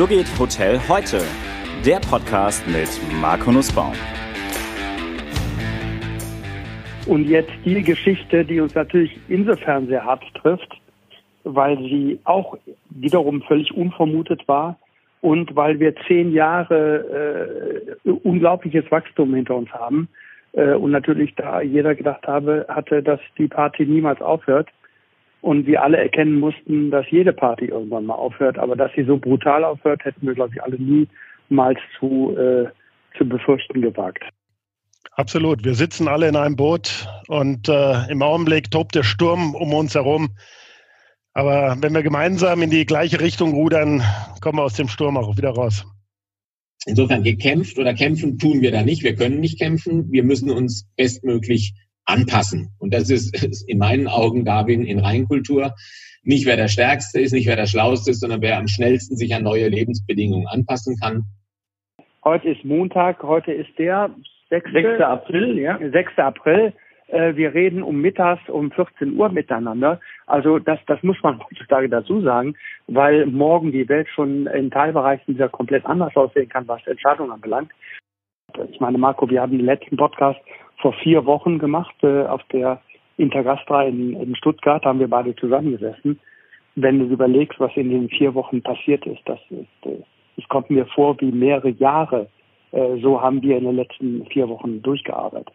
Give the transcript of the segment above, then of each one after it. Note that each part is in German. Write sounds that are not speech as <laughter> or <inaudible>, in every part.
So geht Hotel heute. Der Podcast mit Marco Nussbaum. Und jetzt die Geschichte, die uns natürlich insofern sehr hart trifft, weil sie auch wiederum völlig unvermutet war und weil wir zehn Jahre äh, unglaubliches Wachstum hinter uns haben äh, und natürlich da jeder gedacht habe, hatte, dass die Party niemals aufhört und wir alle erkennen mussten, dass jede Party irgendwann mal aufhört, aber dass sie so brutal aufhört, hätten wir glaube ich alle niemals zu äh, zu befürchten gewagt. Absolut. Wir sitzen alle in einem Boot und äh, im Augenblick tobt der Sturm um uns herum. Aber wenn wir gemeinsam in die gleiche Richtung rudern, kommen wir aus dem Sturm auch wieder raus. Insofern gekämpft oder kämpfen tun wir da nicht. Wir können nicht kämpfen. Wir müssen uns bestmöglich anpassen. Und das ist, in meinen Augen, Darwin, in Reinkultur. Nicht wer der Stärkste ist, nicht wer der Schlauste ist, sondern wer am schnellsten sich an neue Lebensbedingungen anpassen kann. Heute ist Montag, heute ist der 6. 6. April, ja. 6. April. Äh, wir reden um mittags um 14 Uhr miteinander. Also das, das muss man <laughs> heutzutage dazu sagen, weil morgen die Welt schon in Teilbereichen wieder komplett anders aussehen kann, was Entscheidungen anbelangt. Ich meine, Marco, wir haben den letzten Podcast vor vier Wochen gemacht äh, auf der Intergastra in, in Stuttgart, da haben wir beide zusammengesessen. Wenn du überlegst, was in den vier Wochen passiert ist, das ist, äh, es kommt mir vor wie mehrere Jahre. Äh, so haben wir in den letzten vier Wochen durchgearbeitet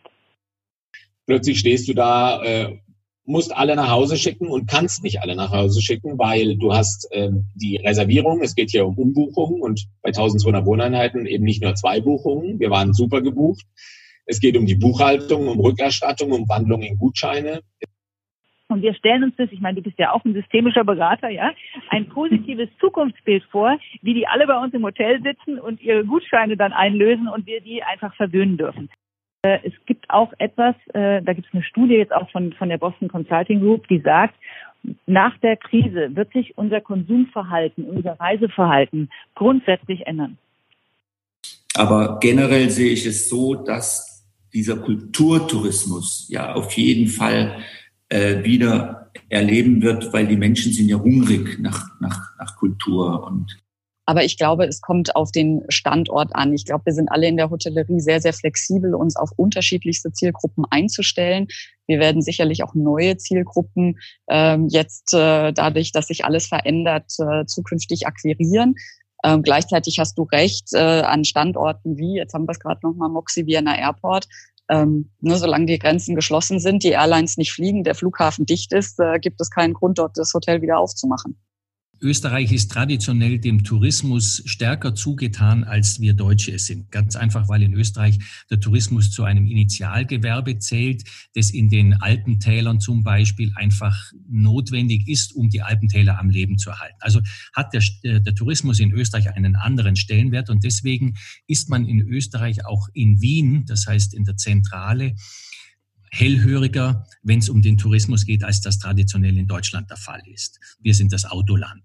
plötzlich stehst du da, äh, musst alle nach Hause schicken und kannst nicht alle nach Hause schicken, weil du hast ähm, die Reservierung, es geht hier um Umbuchungen und bei 1200 Wohneinheiten eben nicht nur zwei Buchungen, wir waren super gebucht. Es geht um die Buchhaltung, um Rückerstattung, um Wandlung in Gutscheine. Und wir stellen uns das, ich meine, du bist ja auch ein systemischer Berater, ja, ein positives Zukunftsbild vor, wie die alle bei uns im Hotel sitzen und ihre Gutscheine dann einlösen und wir die einfach verwöhnen dürfen. Äh, es gibt auch etwas, äh, da gibt es eine Studie jetzt auch von, von der Boston Consulting Group, die sagt, nach der Krise wird sich unser Konsumverhalten, unser Reiseverhalten grundsätzlich ändern. Aber generell sehe ich es so, dass dieser Kulturtourismus ja auf jeden Fall äh, wieder erleben wird, weil die Menschen sind ja hungrig nach, nach, nach Kultur und aber ich glaube, es kommt auf den Standort an. Ich glaube, wir sind alle in der Hotellerie sehr, sehr flexibel, uns auf unterschiedlichste Zielgruppen einzustellen. Wir werden sicherlich auch neue Zielgruppen ähm, jetzt äh, dadurch, dass sich alles verändert, äh, zukünftig akquirieren. Ähm, gleichzeitig hast du recht, äh, an Standorten wie, jetzt haben wir es gerade nochmal, Moxie Vienna Airport, ähm, ne, solange die Grenzen geschlossen sind, die Airlines nicht fliegen, der Flughafen dicht ist, äh, gibt es keinen Grund, dort das Hotel wieder aufzumachen. Österreich ist traditionell dem Tourismus stärker zugetan, als wir Deutsche es sind. Ganz einfach, weil in Österreich der Tourismus zu einem Initialgewerbe zählt, das in den Alpentälern zum Beispiel einfach notwendig ist, um die Alpentäler am Leben zu erhalten. Also hat der, äh, der Tourismus in Österreich einen anderen Stellenwert und deswegen ist man in Österreich auch in Wien, das heißt in der Zentrale, hellhöriger, wenn es um den Tourismus geht, als das traditionell in Deutschland der Fall ist. Wir sind das Autoland.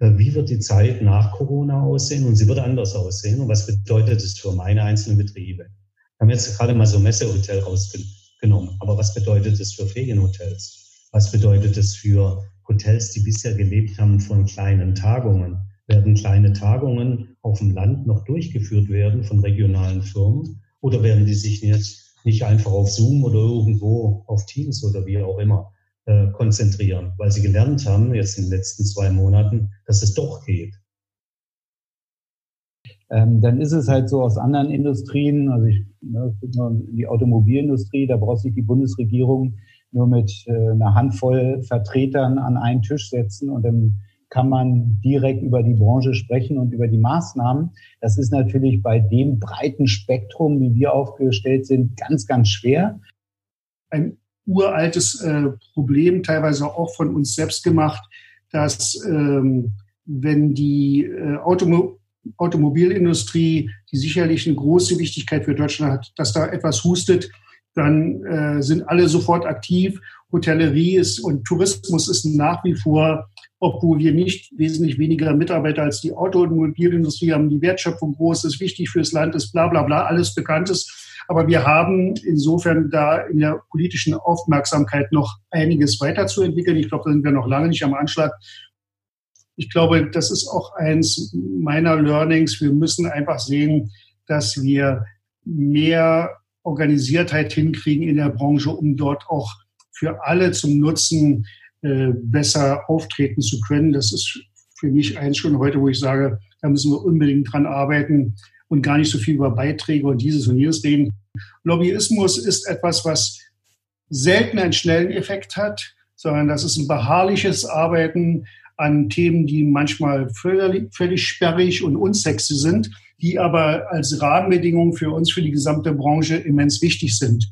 Äh, wie wird die Zeit nach Corona aussehen? Und sie wird anders aussehen. Und was bedeutet es für meine einzelnen Betriebe? Wir haben jetzt gerade mal so Messehotel rausgenommen. Aber was bedeutet es für Ferienhotels? Was bedeutet es für Hotels, die bisher gelebt haben von kleinen Tagungen? Werden kleine Tagungen auf dem Land noch durchgeführt werden von regionalen Firmen? Oder werden die sich jetzt nicht einfach auf Zoom oder irgendwo auf Teams oder wie auch immer äh, konzentrieren, weil sie gelernt haben, jetzt in den letzten zwei Monaten, dass es doch geht? Ähm, dann ist es halt so aus anderen Industrien, also ich, ne, die Automobilindustrie, da braucht sich die Bundesregierung nur mit äh, einer Handvoll Vertretern an einen Tisch setzen und dann kann man direkt über die Branche sprechen und über die Maßnahmen. Das ist natürlich bei dem breiten Spektrum, wie wir aufgestellt sind, ganz, ganz schwer. Ein uraltes äh, Problem, teilweise auch von uns selbst gemacht, dass ähm, wenn die äh, Automo Automobilindustrie, die sicherlich eine große Wichtigkeit für Deutschland hat, dass da etwas hustet, dann äh, sind alle sofort aktiv. Hotellerie ist und Tourismus ist nach wie vor obwohl wir nicht wesentlich weniger Mitarbeiter als die Automobilindustrie haben, die Wertschöpfung groß ist, wichtig fürs Land ist, bla bla bla, alles bekannt ist. Aber wir haben insofern da in der politischen Aufmerksamkeit noch einiges weiterzuentwickeln. Ich glaube, da sind wir noch lange nicht am Anschlag. ich glaube, das ist auch eins meiner Learnings. Wir müssen einfach sehen, dass wir mehr Organisiertheit hinkriegen in der Branche, um dort auch für alle zum Nutzen äh, besser auftreten zu können. Das ist für mich eins schon heute, wo ich sage, da müssen wir unbedingt dran arbeiten und gar nicht so viel über Beiträge und dieses und jenes reden. Lobbyismus ist etwas, was selten einen schnellen Effekt hat, sondern das ist ein beharrliches Arbeiten an Themen, die manchmal völlig, völlig sperrig und unsexy sind, die aber als Rahmenbedingungen für uns, für die gesamte Branche immens wichtig sind.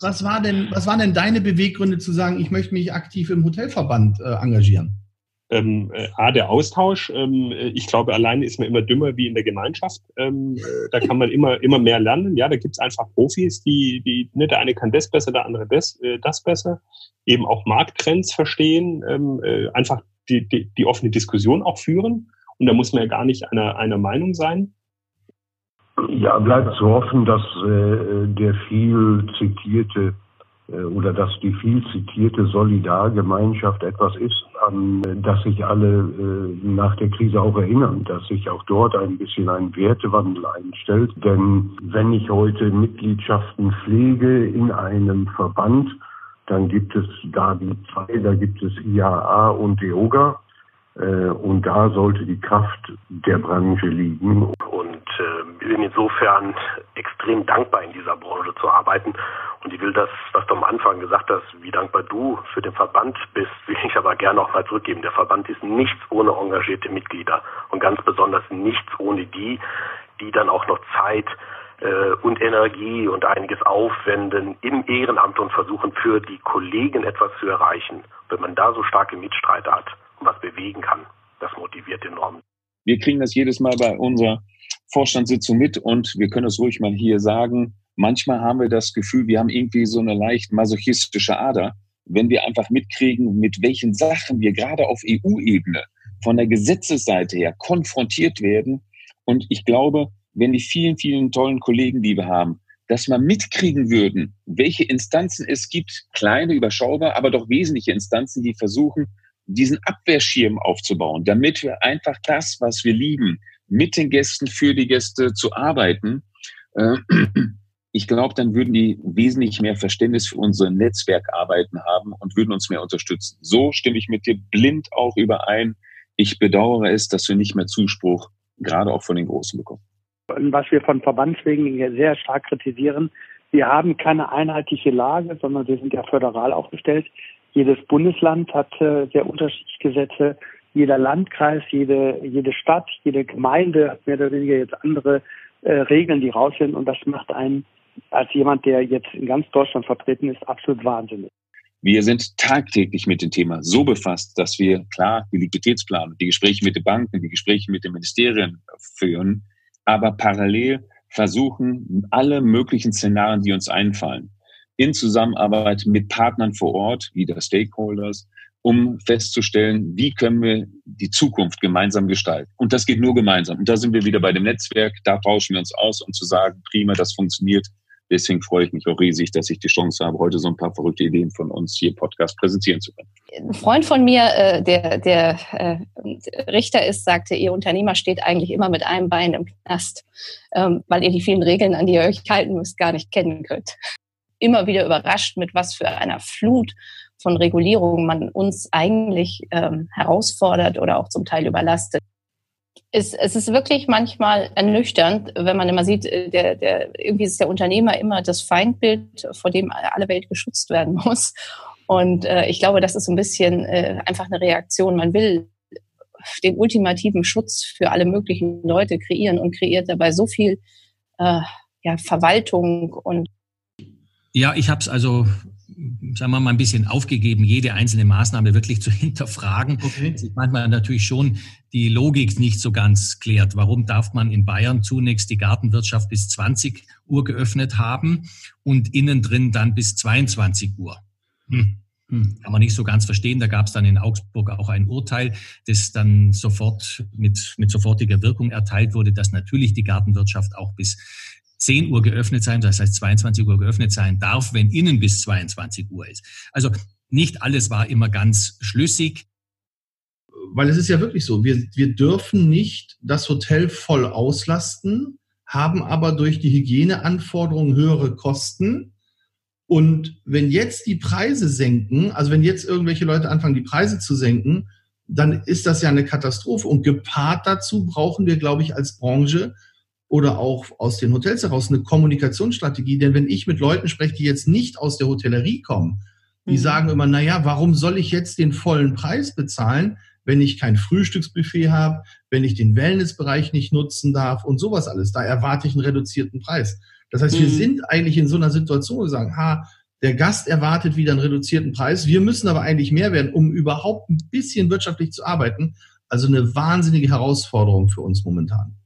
Was, war denn, was waren denn deine Beweggründe zu sagen, ich möchte mich aktiv im Hotelverband äh, engagieren? Ähm, äh, A, der Austausch. Ähm, ich glaube, alleine ist man immer dümmer wie in der Gemeinschaft. Ähm, äh, da kann man immer, immer mehr lernen. Ja, da gibt's einfach Profis, die, die, ne, der eine kann das besser, der andere das, äh, das besser. Eben auch Markttrends verstehen, ähm, äh, einfach die, die, die offene Diskussion auch führen. Und da muss man ja gar nicht einer, einer Meinung sein. Ja, bleibt zu hoffen, dass äh, der viel zitierte äh, oder dass die viel zitierte Solidargemeinschaft etwas ist, an das sich alle äh, nach der Krise auch erinnern, dass sich auch dort ein bisschen ein Wertewandel einstellt. Denn wenn ich heute Mitgliedschaften pflege in einem Verband, dann gibt es da die zwei, da gibt es IAA und DEOGA. Äh, und da sollte die Kraft der Branche liegen. Und äh, bin insofern extrem dankbar, in dieser Branche zu arbeiten. Und ich will das, was du am Anfang gesagt hast, wie dankbar du für den Verband bist, will ich aber gerne auch mal zurückgeben. Der Verband ist nichts ohne engagierte Mitglieder und ganz besonders nichts ohne die, die dann auch noch Zeit äh, und Energie und einiges aufwenden im Ehrenamt und versuchen für die Kollegen etwas zu erreichen. Wenn man da so starke Mitstreiter hat und was bewegen kann, das motiviert enorm. Wir kriegen das jedes Mal bei unserer Vorstandssitzung mit und wir können es ruhig mal hier sagen. Manchmal haben wir das Gefühl, wir haben irgendwie so eine leicht masochistische Ader, wenn wir einfach mitkriegen, mit welchen Sachen wir gerade auf EU-Ebene von der Gesetzesseite her konfrontiert werden. Und ich glaube, wenn die vielen, vielen tollen Kollegen, die wir haben, dass wir mitkriegen würden, welche Instanzen es gibt, kleine, überschaubar, aber doch wesentliche Instanzen, die versuchen, diesen Abwehrschirm aufzubauen, damit wir einfach das, was wir lieben, mit den Gästen, für die Gäste zu arbeiten. Äh, ich glaube, dann würden die wesentlich mehr Verständnis für unsere Netzwerkarbeiten haben und würden uns mehr unterstützen. So stimme ich mit dir blind auch überein. Ich bedauere es, dass wir nicht mehr Zuspruch gerade auch von den Großen bekommen was wir von Verbandswegen sehr stark kritisieren. Wir haben keine einheitliche Lage, sondern wir sind ja föderal aufgestellt. Jedes Bundesland hat äh, sehr unterschiedliche Gesetze. Jeder Landkreis, jede, jede Stadt, jede Gemeinde hat mehr oder weniger jetzt andere äh, Regeln, die raus sind. Und das macht einen als jemand, der jetzt in ganz Deutschland vertreten ist, absolut wahnsinnig. Wir sind tagtäglich mit dem Thema so befasst, dass wir klar die Liquiditätsplanung, die Gespräche mit den Banken, die Gespräche mit den Ministerien führen, aber parallel versuchen, alle möglichen Szenarien, die uns einfallen, in Zusammenarbeit mit Partnern vor Ort, wie der Stakeholders, um festzustellen, wie können wir die Zukunft gemeinsam gestalten. Und das geht nur gemeinsam. Und da sind wir wieder bei dem Netzwerk, da tauschen wir uns aus, um zu sagen, prima, das funktioniert, Deswegen freue ich mich auch riesig, dass ich die Chance habe, heute so ein paar verrückte Ideen von uns hier im Podcast präsentieren zu können. Ein Freund von mir, äh, der, der äh, Richter ist, sagte, ihr Unternehmer steht eigentlich immer mit einem Bein im Knast, ähm, weil ihr die vielen Regeln, an die ihr euch halten müsst, gar nicht kennen könnt. Immer wieder überrascht, mit was für einer Flut von Regulierungen man uns eigentlich ähm, herausfordert oder auch zum Teil überlastet es, es ist wirklich manchmal ernüchternd, wenn man immer sieht, äh, der, der, irgendwie ist der Unternehmer immer das Feindbild, vor dem alle Welt geschützt werden <laughs> muss. Und äh, ich glaube, das ist ein bisschen äh, einfach eine Reaktion. Man will den ultimativen Schutz für alle möglichen Leute kreieren und kreiert dabei so viel äh, ja, Verwaltung und ja, ich habe es also sagen wir mal, ein bisschen aufgegeben, jede einzelne Maßnahme wirklich zu <laughs> hinterfragen. Okay. Manchmal natürlich schon die Logik nicht so ganz klärt. Warum darf man in Bayern zunächst die Gartenwirtschaft bis 20 Uhr geöffnet haben und innen drin dann bis 22 Uhr? Hm. Hm. Kann man nicht so ganz verstehen. Da gab es dann in Augsburg auch ein Urteil, das dann sofort mit, mit sofortiger Wirkung erteilt wurde, dass natürlich die Gartenwirtschaft auch bis 10 Uhr geöffnet sein, das heißt 22 Uhr geöffnet sein darf, wenn innen bis 22 Uhr ist. Also nicht alles war immer ganz schlüssig. weil es ist ja wirklich so, wir, wir dürfen nicht das Hotel voll auslasten, haben aber durch die Hygieneanforderungen höhere Kosten. Und wenn jetzt die Preise senken, also wenn jetzt irgendwelche Leute anfangen, die Preise zu senken, dann ist das ja eine Katastrophe. Und gepaart dazu brauchen wir, glaube ich, als Branche oder auch aus den Hotels heraus eine Kommunikationsstrategie. Denn wenn ich mit Leuten spreche, die jetzt nicht aus der Hotellerie kommen, die mhm. sagen immer, na ja, warum soll ich jetzt den vollen Preis bezahlen, wenn ich kein Frühstücksbuffet habe, wenn ich den Wellnessbereich nicht nutzen darf und sowas alles. Da erwarte ich einen reduzierten Preis. Das heißt, mhm. wir sind eigentlich in so einer Situation, wo wir sagen, ha, der Gast erwartet wieder einen reduzierten Preis. Wir müssen aber eigentlich mehr werden, um überhaupt ein bisschen wirtschaftlich zu arbeiten. Also eine wahnsinnige Herausforderung für uns momentan.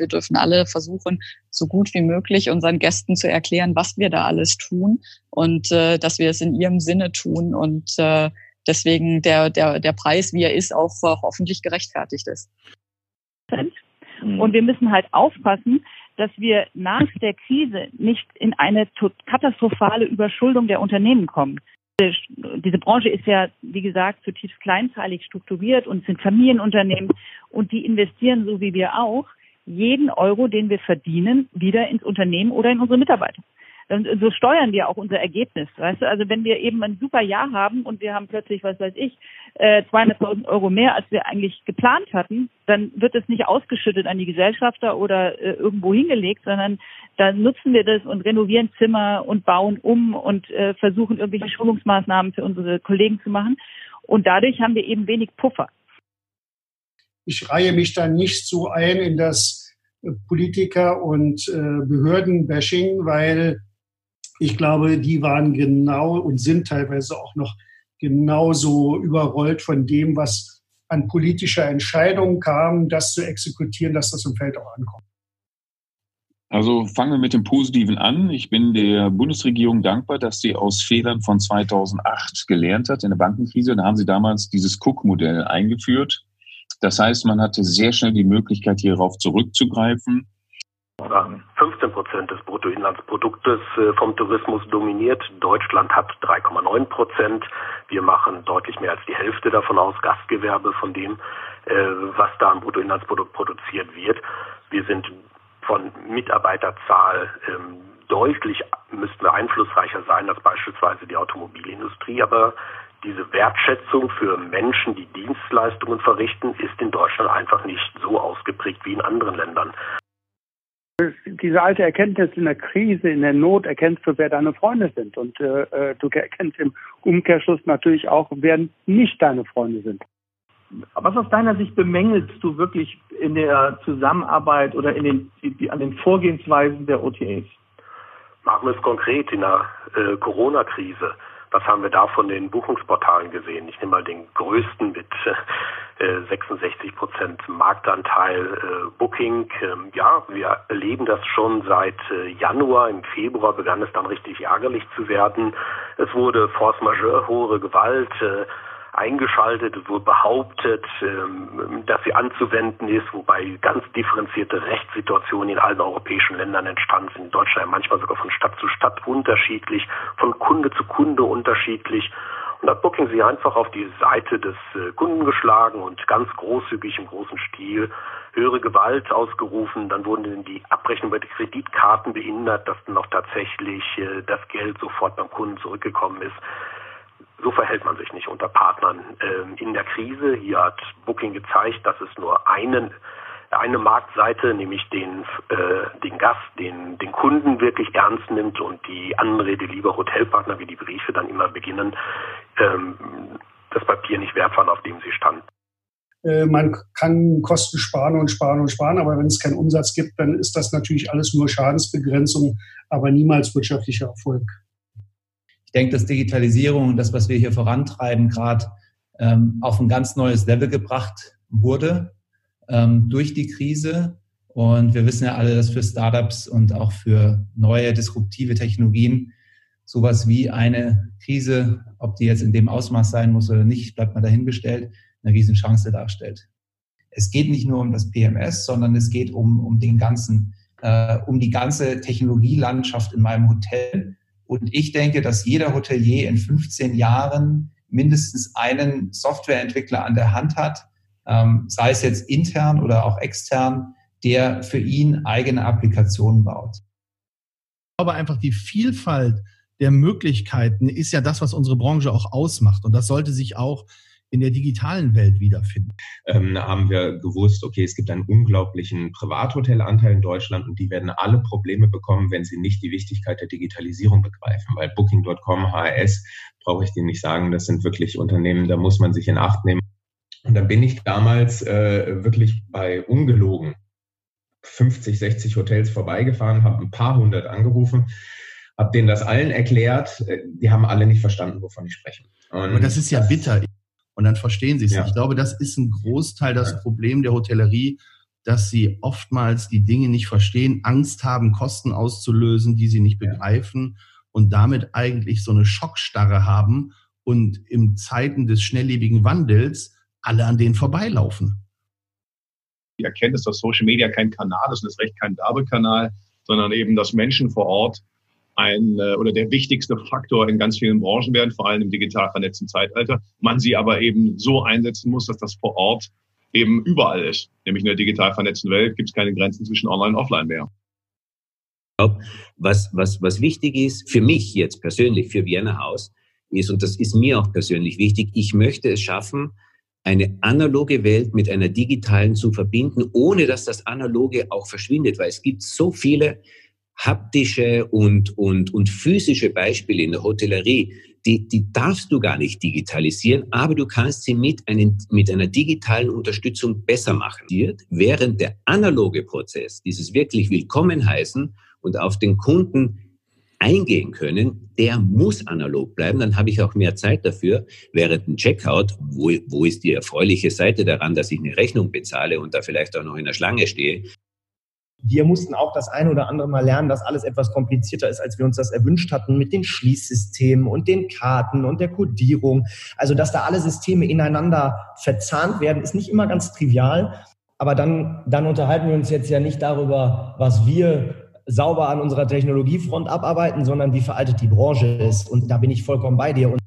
Wir dürfen alle versuchen, so gut wie möglich unseren Gästen zu erklären, was wir da alles tun und äh, dass wir es in ihrem Sinne tun und äh, deswegen der, der, der Preis, wie er ist, auch hoffentlich gerechtfertigt ist. Und wir müssen halt aufpassen, dass wir nach der Krise nicht in eine katastrophale Überschuldung der Unternehmen kommen. Diese Branche ist ja, wie gesagt, zutiefst kleinteilig strukturiert und sind Familienunternehmen und die investieren so wie wir auch jeden Euro, den wir verdienen, wieder ins Unternehmen oder in unsere Mitarbeiter. Und so steuern wir auch unser Ergebnis. Weißt du? Also wenn wir eben ein super Jahr haben und wir haben plötzlich, was weiß ich, 200.000 äh, Euro mehr, als wir eigentlich geplant hatten, dann wird es nicht ausgeschüttet an die Gesellschafter oder äh, irgendwo hingelegt, sondern dann nutzen wir das und renovieren Zimmer und bauen um und äh, versuchen irgendwelche Schulungsmaßnahmen für unsere Kollegen zu machen. Und dadurch haben wir eben wenig Puffer ich reihe mich dann nicht so ein in das äh, Politiker- und äh, Behördenbashing, weil ich glaube, die waren genau und sind teilweise auch noch genauso überrollt von dem, was an politischer Entscheidung kam, das zu exekutieren, dass das im Feld auch ankommt. Also fangen wir mit dem Positiven an. Ich bin der Bundesregierung dankbar, dass sie aus Fehlern von 2008 gelernt hat in der Bankenkrise. Da haben sie damals dieses Cook-Modell eingeführt. Das heißt, man hatte sehr schnell die Möglichkeit, hierauf zurückzugreifen. 15 Prozent des Bruttoinlandsproduktes äh, vom Tourismus dominiert. Deutschland hat 3,9 Prozent. Wir machen deutlich mehr als die Hälfte davon aus, Gastgewerbe von dem, äh, was da am Bruttoinlandsprodukt produziert wird. Wir sind von Mitarbeiterzahl ähm, deutlich, müssten wir einflussreicher sein als beispielsweise die Automobilindustrie, aber diese Wertschätzung für Menschen, die Dienstleistungen verrichten, ist in Deutschland einfach nicht so ausgeprägt wie in anderen Ländern. Diese alte Erkenntnis in der Krise, in der Not erkennst du, wer deine Freunde sind. Und äh, äh du erkennst im Umkehrschluss natürlich auch, wer nicht deine Freunde sind. Was aus deiner Sicht bemängelst du wirklich in der Zusammenarbeit oder in den, die, an den Vorgehensweisen der OTAs? Machen wir es konkret in der äh, Corona-Krise. Was haben wir da von den Buchungsportalen gesehen? Ich nehme mal den größten mit äh, 66 Prozent Marktanteil äh, Booking. Ähm, ja, wir erleben das schon seit äh, Januar. Im Februar begann es dann richtig ärgerlich zu werden. Es wurde Force Majeure, hohe Gewalt. Äh, eingeschaltet, es wurde behauptet, ähm, dass sie anzuwenden ist, wobei ganz differenzierte Rechtssituationen in allen europäischen Ländern entstanden sind. In Deutschland manchmal sogar von Stadt zu Stadt unterschiedlich, von Kunde zu Kunde unterschiedlich. Und da hat Booking sie einfach auf die Seite des äh, Kunden geschlagen und ganz großzügig im großen Stil höhere Gewalt ausgerufen. Dann wurden die Abrechnungen bei den Kreditkarten behindert, dass dann auch tatsächlich äh, das Geld sofort beim Kunden zurückgekommen ist. So verhält man sich nicht unter Partnern ähm, in der Krise. Hier hat Booking gezeigt, dass es nur einen eine Marktseite, nämlich den, äh, den Gast, den, den Kunden wirklich ernst nimmt und die Anrede lieber Hotelpartner, wie die Briefe dann immer beginnen, ähm, das Papier nicht wert waren, auf dem sie standen. Äh, man kann Kosten sparen und sparen und sparen, aber wenn es keinen Umsatz gibt, dann ist das natürlich alles nur Schadensbegrenzung, aber niemals wirtschaftlicher Erfolg ich denke, dass Digitalisierung und das, was wir hier vorantreiben, gerade ähm, auf ein ganz neues Level gebracht wurde ähm, durch die Krise. Und wir wissen ja alle, dass für Startups und auch für neue disruptive Technologien sowas wie eine Krise, ob die jetzt in dem Ausmaß sein muss oder nicht, bleibt mal dahingestellt, eine Riesenchance darstellt. Es geht nicht nur um das PMS, sondern es geht um, um den ganzen, äh, um die ganze Technologielandschaft in meinem Hotel und ich denke, dass jeder Hotelier in 15 Jahren mindestens einen Softwareentwickler an der Hand hat, ähm, sei es jetzt intern oder auch extern, der für ihn eigene Applikationen baut. Aber einfach die Vielfalt der Möglichkeiten ist ja das, was unsere Branche auch ausmacht. Und das sollte sich auch in der digitalen Welt wiederfinden. Ähm, haben wir gewusst, okay, es gibt einen unglaublichen Privathotelanteil in Deutschland und die werden alle Probleme bekommen, wenn sie nicht die Wichtigkeit der Digitalisierung begreifen. Weil Booking.com, HRS, brauche ich dir nicht sagen, das sind wirklich Unternehmen, da muss man sich in Acht nehmen. Und dann bin ich damals äh, wirklich bei ungelogen 50, 60 Hotels vorbeigefahren, habe ein paar hundert angerufen, habe denen das allen erklärt. Äh, die haben alle nicht verstanden, wovon ich spreche. Und Aber das ist ja bitter. Und dann verstehen sie es. Ja. Ich glaube, das ist ein Großteil das. Problem der Hotellerie, dass sie oftmals die Dinge nicht verstehen, Angst haben, Kosten auszulösen, die sie nicht begreifen und damit eigentlich so eine Schockstarre haben und im Zeiten des schnelllebigen Wandels alle an denen vorbeilaufen. Die Erkenntnis, dass Social Media kein Kanal ist und ist recht kein Werbekanal, sondern eben, dass Menschen vor Ort ein äh, oder der wichtigste Faktor in ganz vielen Branchen werden, vor allem im digital vernetzten Zeitalter. Man sie aber eben so einsetzen muss, dass das vor Ort eben überall ist. Nämlich in der digital vernetzten Welt gibt es keine Grenzen zwischen Online und Offline mehr. Was, was, was wichtig ist, für mich jetzt persönlich, für Vienna Haus, ist, und das ist mir auch persönlich wichtig, ich möchte es schaffen, eine analoge Welt mit einer digitalen zu verbinden, ohne dass das Analoge auch verschwindet, weil es gibt so viele haptische und, und, und physische Beispiele in der Hotellerie, die, die darfst du gar nicht digitalisieren, aber du kannst sie mit, einen, mit einer digitalen Unterstützung besser machen. Während der analoge Prozess, dieses wirklich Willkommen heißen und auf den Kunden eingehen können, der muss analog bleiben, dann habe ich auch mehr Zeit dafür. Während ein Checkout, wo, wo ist die erfreuliche Seite daran, dass ich eine Rechnung bezahle und da vielleicht auch noch in der Schlange stehe, wir mussten auch das eine oder andere Mal lernen, dass alles etwas komplizierter ist, als wir uns das erwünscht hatten mit den Schließsystemen und den Karten und der Codierung. Also, dass da alle Systeme ineinander verzahnt werden, ist nicht immer ganz trivial. Aber dann, dann unterhalten wir uns jetzt ja nicht darüber, was wir sauber an unserer Technologiefront abarbeiten, sondern wie veraltet die Branche ist. Und da bin ich vollkommen bei dir. Und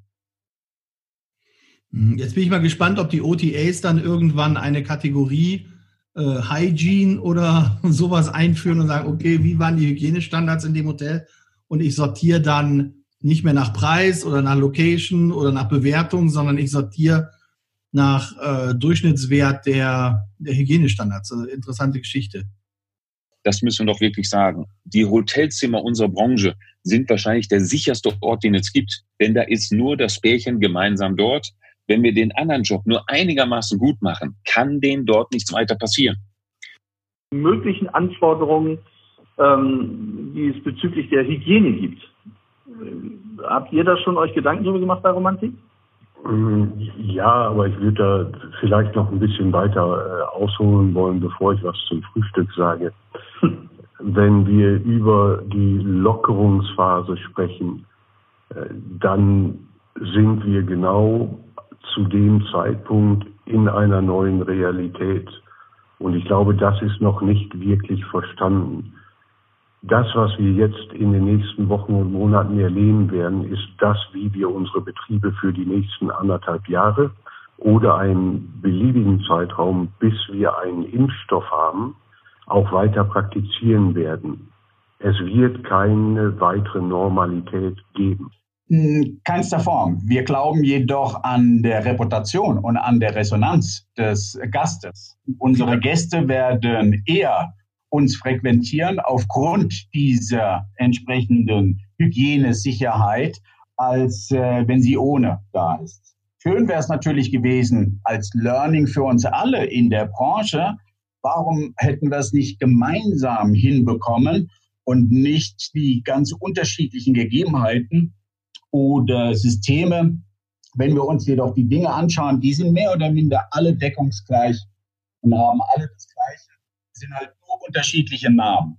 Jetzt bin ich mal gespannt, ob die OTAs dann irgendwann eine Kategorie äh, Hygiene oder <laughs> sowas einführen und sagen, okay, wie waren die Hygienestandards in dem Hotel? Und ich sortiere dann nicht mehr nach Preis oder nach Location oder nach Bewertung, sondern ich sortiere nach äh, Durchschnittswert der, der Hygienestandards. Also interessante Geschichte. Das müssen wir doch wirklich sagen. Die Hotelzimmer unserer Branche sind wahrscheinlich der sicherste Ort, den es gibt. Denn da ist nur das Pärchen gemeinsam dort wenn wir den anderen Job nur einigermaßen gut machen, kann denen dort nichts weiter passieren. Die möglichen Anforderungen, ähm, die es bezüglich der Hygiene gibt. Habt ihr da schon euch Gedanken darüber gemacht bei Romantik? Mm, ja, aber ich würde da vielleicht noch ein bisschen weiter äh, ausholen wollen, bevor ich was zum Frühstück sage. Wenn wir über die Lockerungsphase sprechen, äh, dann sind wir genau zu dem Zeitpunkt in einer neuen Realität. Und ich glaube, das ist noch nicht wirklich verstanden. Das, was wir jetzt in den nächsten Wochen und Monaten erleben werden, ist das, wie wir unsere Betriebe für die nächsten anderthalb Jahre oder einen beliebigen Zeitraum, bis wir einen Impfstoff haben, auch weiter praktizieren werden. Es wird keine weitere Normalität geben. Keinster Form. Wir glauben jedoch an der Reputation und an der Resonanz des Gastes. Unsere Gäste werden eher uns frequentieren aufgrund dieser entsprechenden Hygienesicherheit, als äh, wenn sie ohne da ist. Schön wäre es natürlich gewesen als Learning für uns alle in der Branche. Warum hätten wir es nicht gemeinsam hinbekommen und nicht die ganz unterschiedlichen Gegebenheiten oder Systeme. Wenn wir uns jedoch die Dinge anschauen, die sind mehr oder minder alle deckungsgleich und haben alle das Gleiche, sind halt nur unterschiedliche Namen.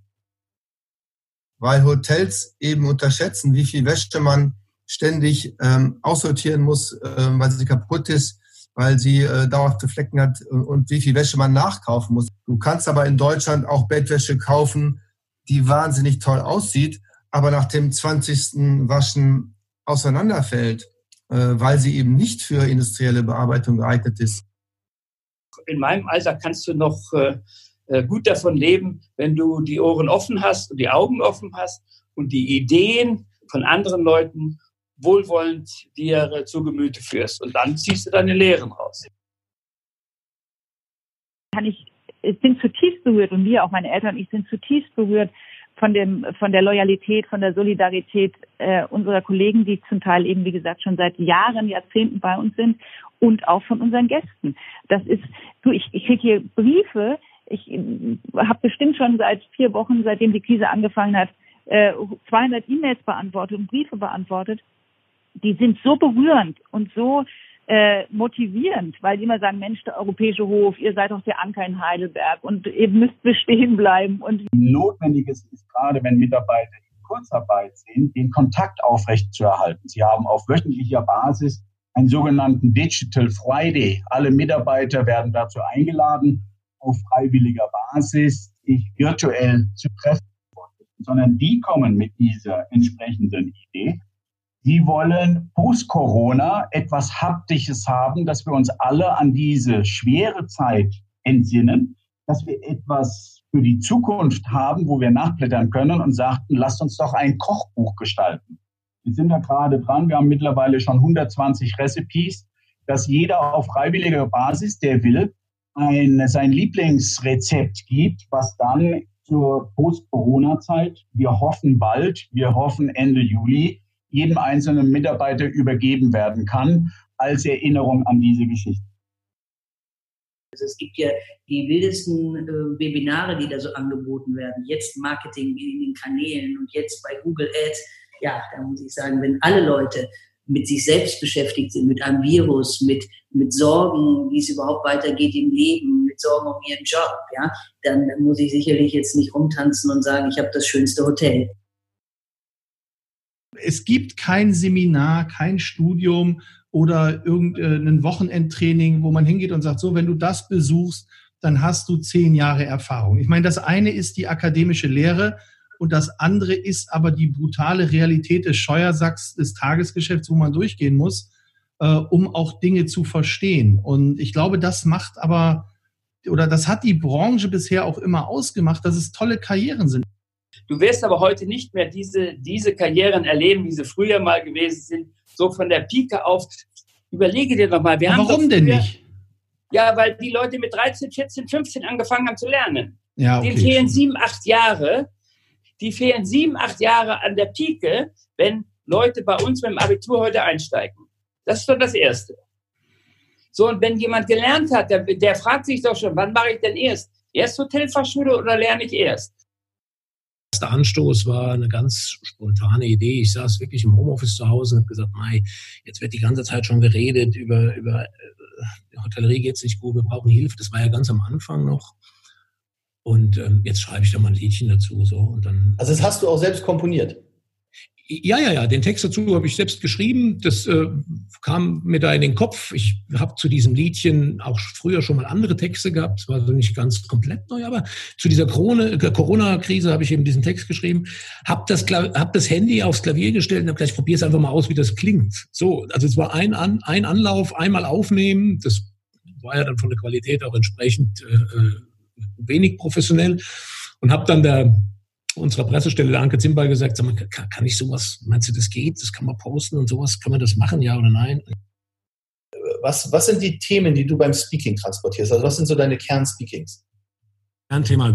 Weil Hotels eben unterschätzen, wie viel Wäsche man ständig ähm, aussortieren muss, ähm, weil sie kaputt ist, weil sie äh, dauerhafte Flecken hat und, und wie viel Wäsche man nachkaufen muss. Du kannst aber in Deutschland auch Bettwäsche kaufen, die wahnsinnig toll aussieht, aber nach dem 20. Waschen auseinanderfällt. weil sie eben nicht für industrielle Bearbeitung geeignet ist. In meinem Alter kannst du noch gut davon leben, wenn du die Ohren offen hast und die Augen offen hast und die Ideen von anderen Leuten wohlwollend dir zu Gemüte führst. Und dann ziehst du deine Lehren raus. Kann ich, ich bin zutiefst berührt und wir, auch meine Eltern und ich sind zutiefst berührt von dem, von der Loyalität, von der Solidarität äh, unserer Kollegen, die zum Teil eben, wie gesagt, schon seit Jahren, Jahrzehnten bei uns sind und auch von unseren Gästen. Das ist, du, ich, ich kriege hier Briefe, ich habe bestimmt schon seit vier Wochen, seitdem die Krise angefangen hat, 200 äh, E-Mails beantwortet und Briefe beantwortet. Die sind so berührend und so äh, motivierend, weil die immer sagen, Mensch, der Europäische Hof, ihr seid doch der Anker in Heidelberg und ihr müsst bestehen bleiben. Und Notwendiges ist gerade, wenn Mitarbeiter in Kurzarbeit sind, den Kontakt aufrechtzuerhalten. Sie haben auf wöchentlicher Basis einen sogenannten Digital Friday. Alle Mitarbeiter werden dazu eingeladen, auf freiwilliger Basis sich virtuell zu treffen sondern die kommen mit dieser entsprechenden Idee. Sie wollen post-Corona etwas Haptisches haben, dass wir uns alle an diese schwere Zeit entsinnen, dass wir etwas für die Zukunft haben, wo wir nachblättern können und sagten, lasst uns doch ein Kochbuch gestalten. Wir sind da gerade dran. Wir haben mittlerweile schon 120 Recipes, dass jeder auf freiwilliger Basis, der will, ein, sein Lieblingsrezept gibt, was dann zur Post-Corona-Zeit. Wir hoffen bald, wir hoffen Ende Juli, jedem einzelnen Mitarbeiter übergeben werden kann als Erinnerung an diese Geschichte. Also es gibt ja die wildesten äh, Webinare, die da so angeboten werden. Jetzt Marketing in den Kanälen und jetzt bei Google Ads. Ja, da muss ich sagen, wenn alle Leute mit sich selbst beschäftigt sind, mit einem Virus, mit, mit Sorgen, wie es überhaupt weitergeht im Leben, mit Sorgen um ihren Job, ja, dann muss ich sicherlich jetzt nicht rumtanzen und sagen, ich habe das schönste Hotel. Es gibt kein Seminar, kein Studium oder irgendein Wochenendtraining, wo man hingeht und sagt, so, wenn du das besuchst, dann hast du zehn Jahre Erfahrung. Ich meine, das eine ist die akademische Lehre, und das andere ist aber die brutale Realität des Scheuersacks des Tagesgeschäfts, wo man durchgehen muss, äh, um auch Dinge zu verstehen. Und ich glaube, das macht aber, oder das hat die Branche bisher auch immer ausgemacht, dass es tolle Karrieren sind. Du wirst aber heute nicht mehr diese, diese Karrieren erleben, wie sie früher mal gewesen sind, so von der Pike auf. Überlege dir doch mal, wir haben Warum denn nicht? Ja, weil die Leute mit 13, 14, 15 angefangen haben zu lernen. Ja, okay. Den fehlen sieben, acht Jahre die fehlen sieben, acht Jahre an der Pike, wenn Leute bei uns mit dem Abitur heute einsteigen. Das ist doch das Erste. So, und wenn jemand gelernt hat, der, der fragt sich doch schon, wann mache ich denn erst? Erst Hotelfachschule oder lerne ich erst? Der Anstoß war eine ganz spontane Idee. Ich saß wirklich im Homeoffice zu Hause und habe gesagt, Mai, jetzt wird die ganze Zeit schon geredet über, über äh, Hotellerie geht es nicht gut, wir brauchen Hilfe. Das war ja ganz am Anfang noch. Und ähm, jetzt schreibe ich da mal ein Liedchen dazu. So, und dann, also das hast du auch selbst komponiert? Ja, ja, ja. Den Text dazu habe ich selbst geschrieben. Das äh, kam mir da in den Kopf. Ich habe zu diesem Liedchen auch früher schon mal andere Texte gehabt. Es war also nicht ganz komplett neu, aber zu dieser äh, Corona-Krise habe ich eben diesen Text geschrieben. Habe das, hab das Handy aufs Klavier gestellt und habe gleich probiere es einfach mal aus, wie das klingt. So, also es war ein, An ein Anlauf, einmal aufnehmen. Das war ja dann von der Qualität auch entsprechend äh, äh wenig professionell und habe dann der unserer Pressestelle, der Anke Zimbal, gesagt, sag mal, kann, kann ich sowas, meinst du, das geht, das kann man posten und sowas, kann man das machen, ja oder nein? Was, was sind die Themen, die du beim Speaking transportierst? Also was sind so deine Kernspeakings? Kernthema,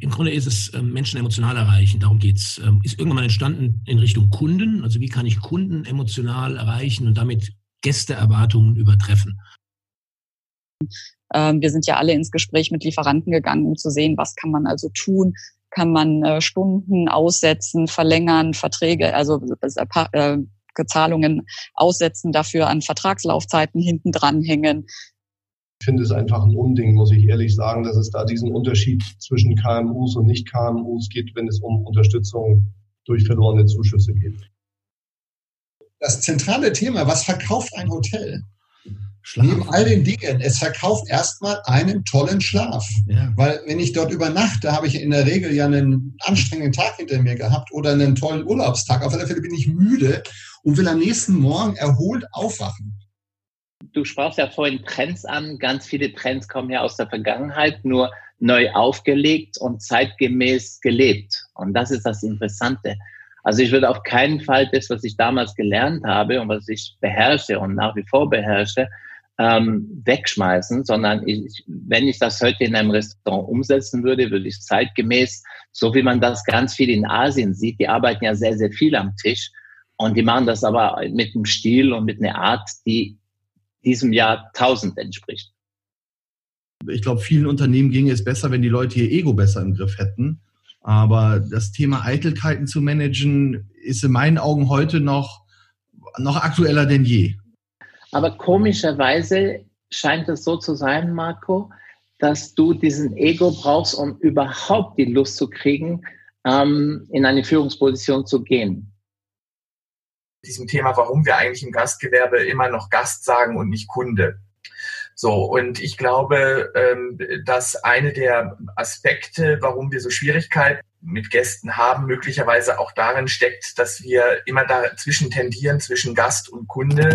im Grunde ist es ähm, Menschen emotional erreichen, darum geht's. Ähm, ist irgendwann mal entstanden in Richtung Kunden, also wie kann ich Kunden emotional erreichen und damit Gästeerwartungen übertreffen. Ähm, wir sind ja alle ins Gespräch mit Lieferanten gegangen, um zu sehen, was kann man also tun. Kann man äh, Stunden aussetzen, verlängern, Verträge, also äh, Zahlungen aussetzen, dafür an Vertragslaufzeiten hinten dranhängen. Ich finde es einfach ein Unding, muss ich ehrlich sagen, dass es da diesen Unterschied zwischen KMUs und Nicht-KMUs geht, wenn es um Unterstützung durch verlorene Zuschüsse geht. Das zentrale Thema, was verkauft ein Hotel? Schlaf. Neben all den Dingen, es verkauft erstmal einen tollen Schlaf. Ja. Weil wenn ich dort übernachte, habe ich in der Regel ja einen anstrengenden Tag hinter mir gehabt oder einen tollen Urlaubstag. Auf alle Fälle bin ich müde und will am nächsten Morgen erholt aufwachen. Du sprachst ja vorhin Trends an. Ganz viele Trends kommen ja aus der Vergangenheit, nur neu aufgelegt und zeitgemäß gelebt. Und das ist das Interessante. Also ich würde auf keinen Fall das, was ich damals gelernt habe und was ich beherrsche und nach wie vor beherrsche, ähm, wegschmeißen, sondern ich, wenn ich das heute in einem Restaurant umsetzen würde, würde ich zeitgemäß, so wie man das ganz viel in Asien sieht, die arbeiten ja sehr, sehr viel am Tisch und die machen das aber mit einem Stil und mit einer Art, die diesem Jahrtausend entspricht. Ich glaube, vielen Unternehmen ginge es besser, wenn die Leute ihr Ego besser im Griff hätten. Aber das Thema Eitelkeiten zu managen, ist in meinen Augen heute noch, noch aktueller denn je. Aber komischerweise scheint es so zu sein, Marco, dass du diesen Ego brauchst, um überhaupt die Lust zu kriegen, ähm, in eine Führungsposition zu gehen. Diesem Thema, warum wir eigentlich im Gastgewerbe immer noch Gast sagen und nicht Kunde. So, und ich glaube, ähm, dass eine der Aspekte, warum wir so Schwierigkeiten mit Gästen haben, möglicherweise auch darin steckt, dass wir immer dazwischen tendieren, zwischen Gast und Kunde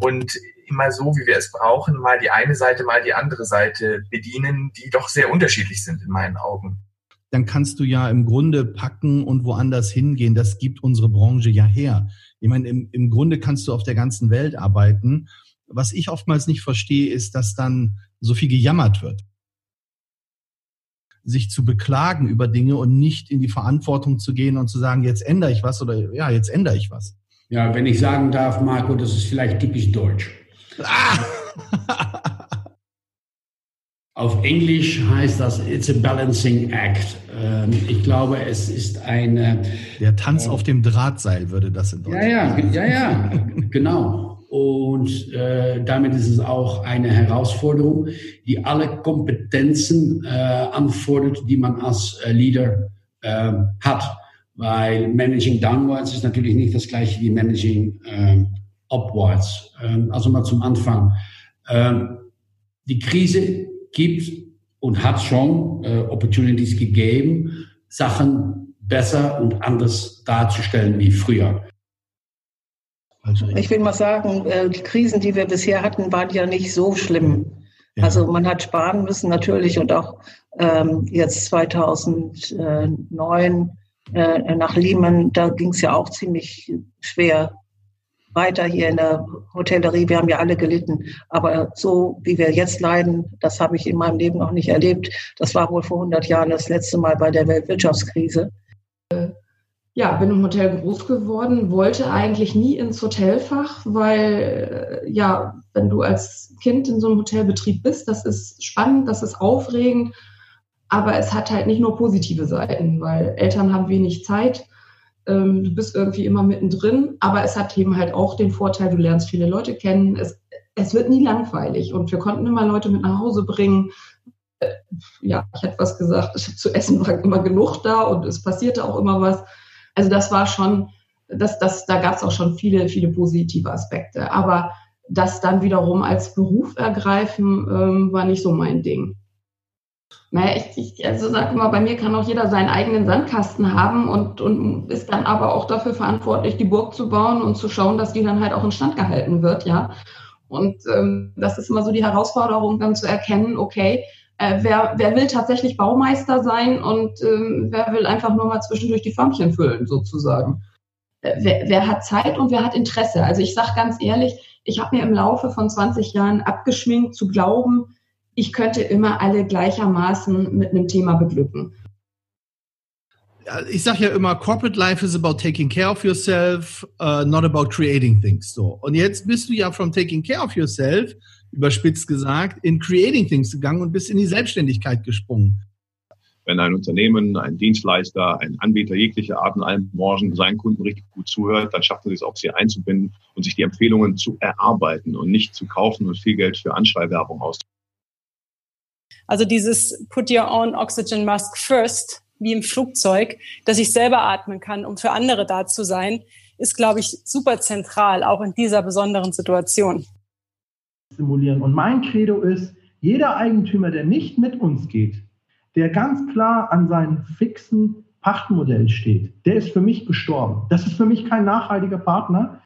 und immer so, wie wir es brauchen, mal die eine Seite, mal die andere Seite bedienen, die doch sehr unterschiedlich sind in meinen Augen. Dann kannst du ja im Grunde packen und woanders hingehen. Das gibt unsere Branche ja her. Ich meine, im, im Grunde kannst du auf der ganzen Welt arbeiten. Was ich oftmals nicht verstehe, ist, dass dann so viel gejammert wird sich zu beklagen über Dinge und nicht in die Verantwortung zu gehen und zu sagen, jetzt ändere ich was oder ja, jetzt ändere ich was. Ja, wenn ich sagen darf, Marco, das ist vielleicht typisch deutsch. Ah! Auf Englisch heißt das It's a Balancing Act. Ähm, ich glaube, es ist eine. Der Tanz äh, auf dem Drahtseil würde das in Deutschland. Ja, ja, ja, ja, <laughs> genau. Und äh, damit ist es auch eine Herausforderung, die alle Kompetenzen äh, anfordert, die man als äh, Leader äh, hat. Weil Managing Downwards ist natürlich nicht das gleiche wie Managing äh, Upwards. Ähm, also mal zum Anfang. Ähm, die Krise gibt und hat schon äh, Opportunities gegeben, Sachen besser und anders darzustellen wie früher. Also ich will mal sagen, äh, die Krisen, die wir bisher hatten, waren ja nicht so schlimm. Ja. Also man hat sparen müssen natürlich und auch ähm, jetzt 2009 äh, nach Lehman, da ging es ja auch ziemlich schwer weiter hier in der Hotellerie. Wir haben ja alle gelitten. Aber so wie wir jetzt leiden, das habe ich in meinem Leben noch nicht erlebt. Das war wohl vor 100 Jahren das letzte Mal bei der Weltwirtschaftskrise ja, bin im Hotel groß geworden, wollte eigentlich nie ins Hotelfach, weil, äh, ja, wenn du als Kind in so einem Hotelbetrieb bist, das ist spannend, das ist aufregend, aber es hat halt nicht nur positive Seiten, weil Eltern haben wenig Zeit, ähm, du bist irgendwie immer mittendrin, aber es hat eben halt auch den Vorteil, du lernst viele Leute kennen, es, es wird nie langweilig und wir konnten immer Leute mit nach Hause bringen, äh, ja, ich hätte was gesagt, zu essen war immer genug da und es passierte auch immer was. Also das war schon, das, das, da gab es auch schon viele, viele positive Aspekte. Aber das dann wiederum als Beruf ergreifen, ähm, war nicht so mein Ding. Naja, ich, ich also sag immer, bei mir kann auch jeder seinen eigenen Sandkasten haben und, und ist dann aber auch dafür verantwortlich, die Burg zu bauen und zu schauen, dass die dann halt auch in Stand gehalten wird, ja. Und ähm, das ist immer so die Herausforderung, dann zu erkennen, okay, äh, wer, wer will tatsächlich Baumeister sein und ähm, wer will einfach nur mal zwischendurch die Förmchen füllen, sozusagen. Äh, wer, wer hat Zeit und wer hat Interesse? Also ich sage ganz ehrlich, ich habe mir im Laufe von 20 Jahren abgeschminkt zu glauben, ich könnte immer alle gleichermaßen mit einem Thema beglücken. Ich sage ja immer, Corporate Life is about taking care of yourself, uh, not about creating things. So. Und jetzt bist du ja from taking care of yourself überspitzt gesagt, in Creating Things gegangen und bist in die Selbstständigkeit gesprungen. Wenn ein Unternehmen, ein Dienstleister, ein Anbieter jeglicher Art in allen Branchen seinen Kunden richtig gut zuhört, dann schafft er es auch, sie einzubinden und sich die Empfehlungen zu erarbeiten und nicht zu kaufen und viel Geld für Anschreiwerbung auszugeben. Also dieses Put Your Own Oxygen Mask First, wie im Flugzeug, dass ich selber atmen kann, um für andere da zu sein, ist, glaube ich, super zentral, auch in dieser besonderen Situation simulieren. Und mein Credo ist, jeder Eigentümer, der nicht mit uns geht, der ganz klar an seinem fixen Pachtmodell steht, der ist für mich gestorben. Das ist für mich kein nachhaltiger Partner.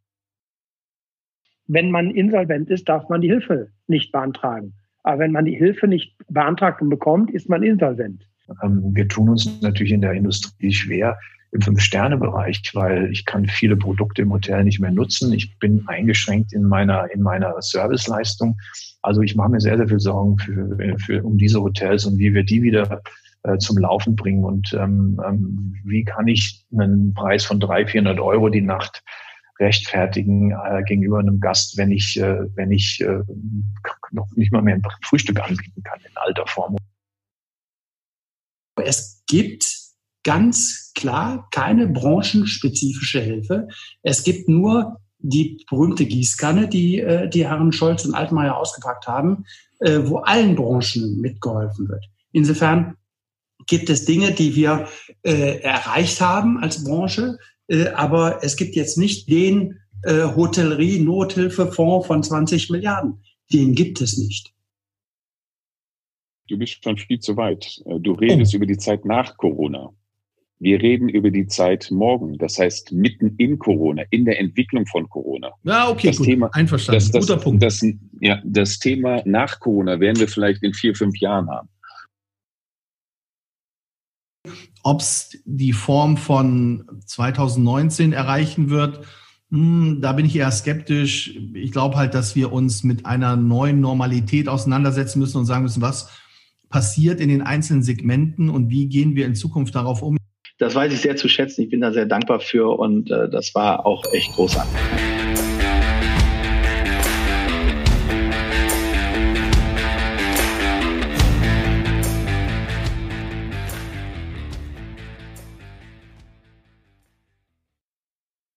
wenn man insolvent ist, darf man die Hilfe nicht beantragen. Aber wenn man die Hilfe nicht beantragt und bekommt, ist man insolvent. Ähm, wir tun uns natürlich in der Industrie schwer im Fünf-Sterne-Bereich, weil ich kann viele Produkte im Hotel nicht mehr nutzen. Ich bin eingeschränkt in meiner, in meiner Serviceleistung. Also ich mache mir sehr, sehr viel Sorgen für, für, um diese Hotels und wie wir die wieder äh, zum Laufen bringen und ähm, ähm, wie kann ich einen Preis von 300, 400 Euro die Nacht rechtfertigen äh, gegenüber einem Gast, wenn ich, äh, wenn ich äh, noch nicht mal mehr ein Frühstück anbieten kann in alter Form. Es gibt ganz klar keine branchenspezifische Hilfe. Es gibt nur die berühmte Gießkanne, die äh, die Herren Scholz und Altmaier ausgepackt haben, äh, wo allen Branchen mitgeholfen wird. Insofern gibt es Dinge, die wir äh, erreicht haben als Branche, äh, aber es gibt jetzt nicht den äh, Hotellerie-Nothilfefonds von 20 Milliarden. Den gibt es nicht. Du bist schon viel zu weit. Äh, du redest oh. über die Zeit nach Corona. Wir reden über die Zeit morgen, das heißt mitten in Corona, in der Entwicklung von Corona. Ja, okay, das gut. Thema, einverstanden. Das, das, Guter Punkt. Das, ja, das Thema nach Corona werden wir vielleicht in vier, fünf Jahren haben. Ob es die Form von 2019 erreichen wird, hm, da bin ich eher skeptisch. Ich glaube halt, dass wir uns mit einer neuen Normalität auseinandersetzen müssen und sagen müssen, was passiert in den einzelnen Segmenten und wie gehen wir in Zukunft darauf um. Das weiß ich sehr zu schätzen. Ich bin da sehr dankbar für und äh, das war auch echt großartig.